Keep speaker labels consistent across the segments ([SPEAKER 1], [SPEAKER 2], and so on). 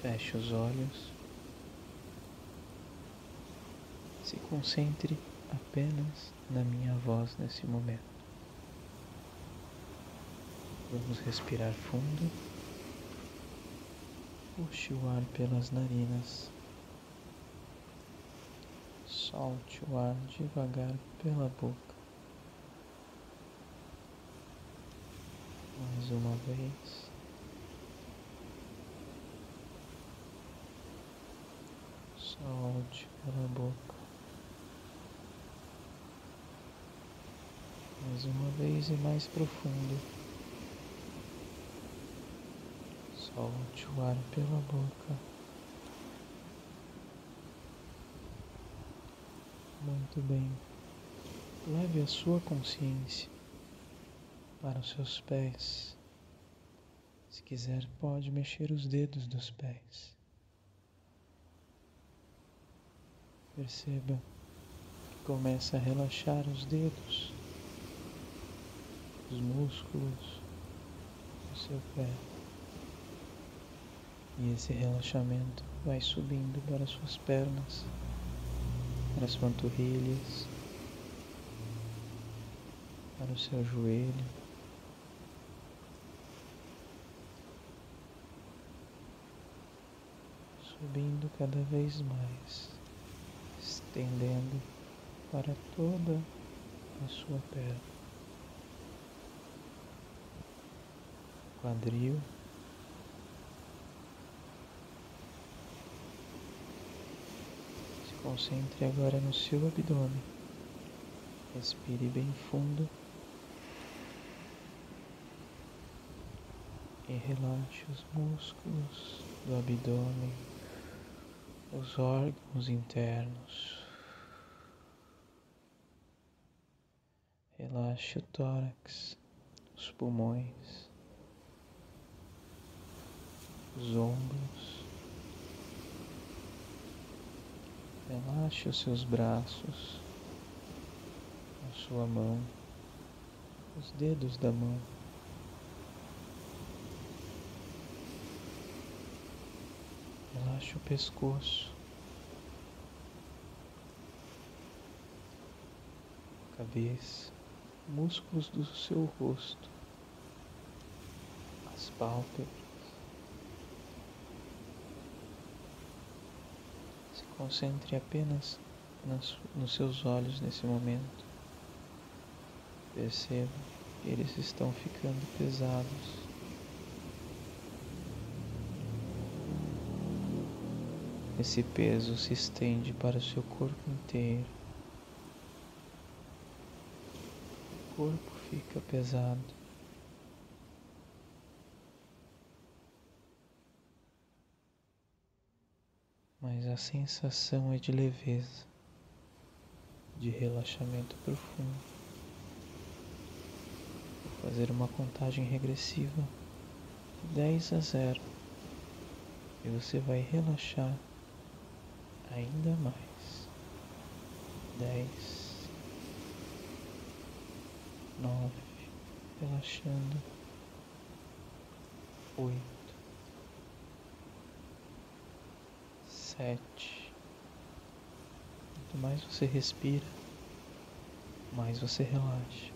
[SPEAKER 1] Feche os olhos. Se concentre apenas na minha voz nesse momento. Vamos respirar fundo. Puxe o ar pelas narinas. Solte o ar devagar pela boca. Mais uma vez. Solte pela boca. Mais uma vez e mais profundo. Solte o ar pela boca. Muito bem. Leve a sua consciência para os seus pés. Se quiser, pode mexer os dedos dos pés. Perceba que começa a relaxar os dedos, os músculos do seu pé. E esse relaxamento vai subindo para suas pernas, para as panturrilhas, para o seu joelho. Subindo cada vez mais estendendo para toda a sua perna, quadril. Se concentre agora no seu abdômen. Respire bem fundo e relaxe os músculos do abdômen, os órgãos internos. Relaxe o tórax, os pulmões, os ombros. Relaxe os seus braços, a sua mão, os dedos da mão. Relaxe o pescoço, cabeça músculos do seu rosto, as pálpebras. Se concentre apenas nas, nos seus olhos nesse momento. Perceba que eles estão ficando pesados. Esse peso se estende para o seu corpo inteiro. Corpo fica pesado. Mas a sensação é de leveza, de relaxamento profundo. Vou fazer uma contagem regressiva de 10 a 0 e você vai relaxar ainda mais. 10 nove, relaxando, oito, sete. Quanto mais você respira, mais você relaxa.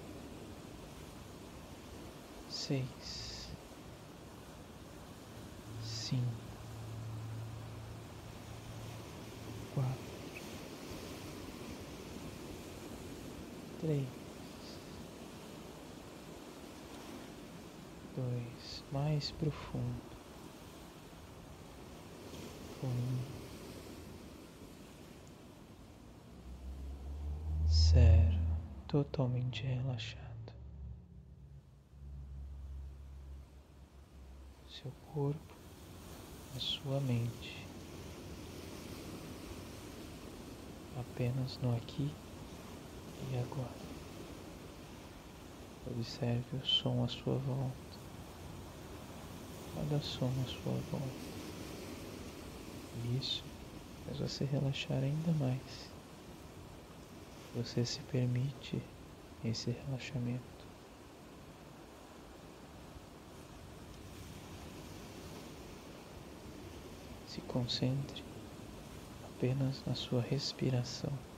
[SPEAKER 1] Seis, cinco, quatro, três. Dois, mais profundo. Um, zero, totalmente relaxado. Seu corpo, a sua mente, apenas no aqui e agora. Observe o som à sua volta som à sua volta. Isso faz você relaxar ainda mais. Você se permite esse relaxamento. se concentre apenas na sua respiração.